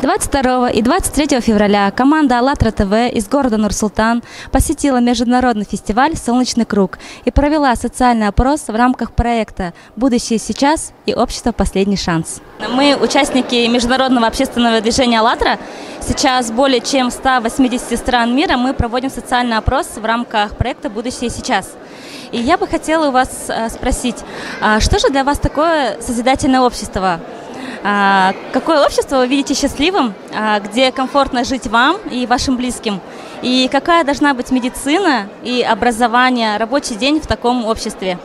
22 и 23 февраля команда АЛЛАТРА ТВ из города Нур-Султан посетила международный фестиваль «Солнечный круг» и провела социальный опрос в рамках проекта «Будущее сейчас» и «Общество. Последний шанс». Мы участники международного общественного движения «АЛЛАТРА». Сейчас более чем в 180 стран мира мы проводим социальный опрос в рамках проекта «Будущее сейчас». И я бы хотела у вас э, спросить, а что же для вас такое созидательное общество? А, какое общество вы видите счастливым, а, где комфортно жить вам и вашим близким? И какая должна быть медицина и образование, рабочий день в таком обществе?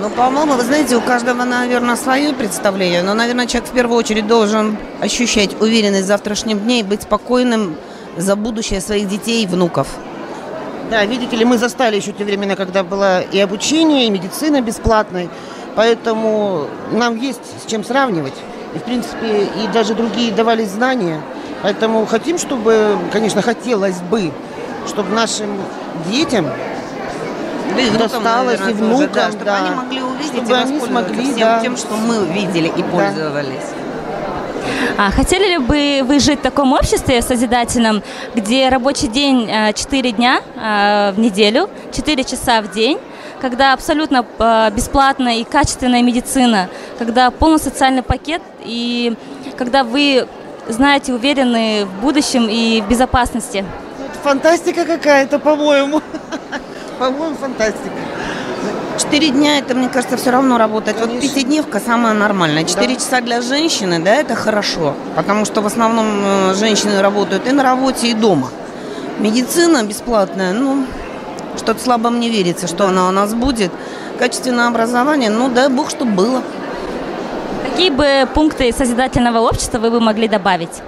Ну, по-моему, вы знаете, у каждого, наверное, свое представление. Но, наверное, человек в первую очередь должен ощущать уверенность в завтрашнем дне и быть спокойным за будущее своих детей и внуков. Да, видите ли, мы застали еще те времена, когда было и обучение, и медицина бесплатной. Поэтому нам есть с чем сравнивать. И, в принципе, и даже другие давали знания. Поэтому хотим, чтобы, конечно, хотелось бы, чтобы нашим детям да и досталось, наверное, и внукам, тоже, да, чтобы да. они могли увидеть Чтобы и они смогли, всем да. тем, что мы видели и пользовались. А хотели ли бы вы жить в таком обществе созидательном, где рабочий день 4 дня э, в неделю, 4 часа в день, когда абсолютно э, бесплатная и качественная медицина, когда полный социальный пакет и когда вы знаете, уверены в будущем и в безопасности? Фантастика какая-то, по-моему. По-моему, фантастика. Четыре дня, это, мне кажется, все равно работает. Вот Конечно. пятидневка самая нормальная. Четыре Да. часа для женщины, да, это хорошо. Потому что в основном э, женщины работают и на работе, и дома. Медицина бесплатная, ну, что-то слабо мне верится, что она у нас будет. Качественное образование, ну, дай бог, чтобы было. Какие бы пункты созидательного общества вы бы могли добавить?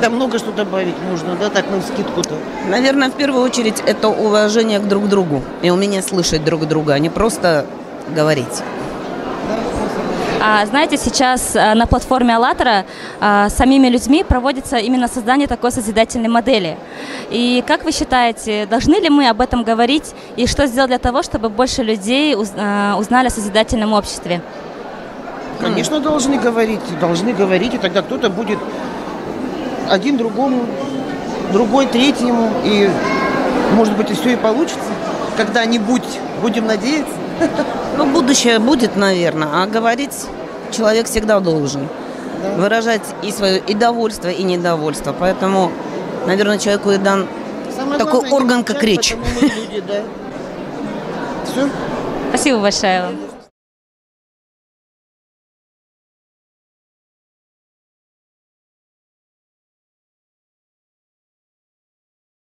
Да много что добавить можно, да, так на скидку-то. Наверное, в первую очередь это уважение к друг другу и умение слышать друг друга, а не просто говорить. А, знаете, сейчас а, на платформе «АЛЛАТРА» а, самими людьми проводится именно создание такой созидательной модели. И как вы считаете, должны ли мы об этом говорить и что сделать для того, чтобы больше людей уз- узнали о созидательном обществе? Конечно, должны говорить, должны говорить, и тогда кто-то будет один другому, другой третьему, и, может быть, и все и получится. Когда-нибудь, будем надеяться. Ну, будущее будет, наверное, а говорить человек всегда должен. Выражать и свое и довольство, и недовольство. Поэтому, наверное, человеку и дан Самое такой главное, орган, как речь. люди, да. Все? Спасибо большое вам.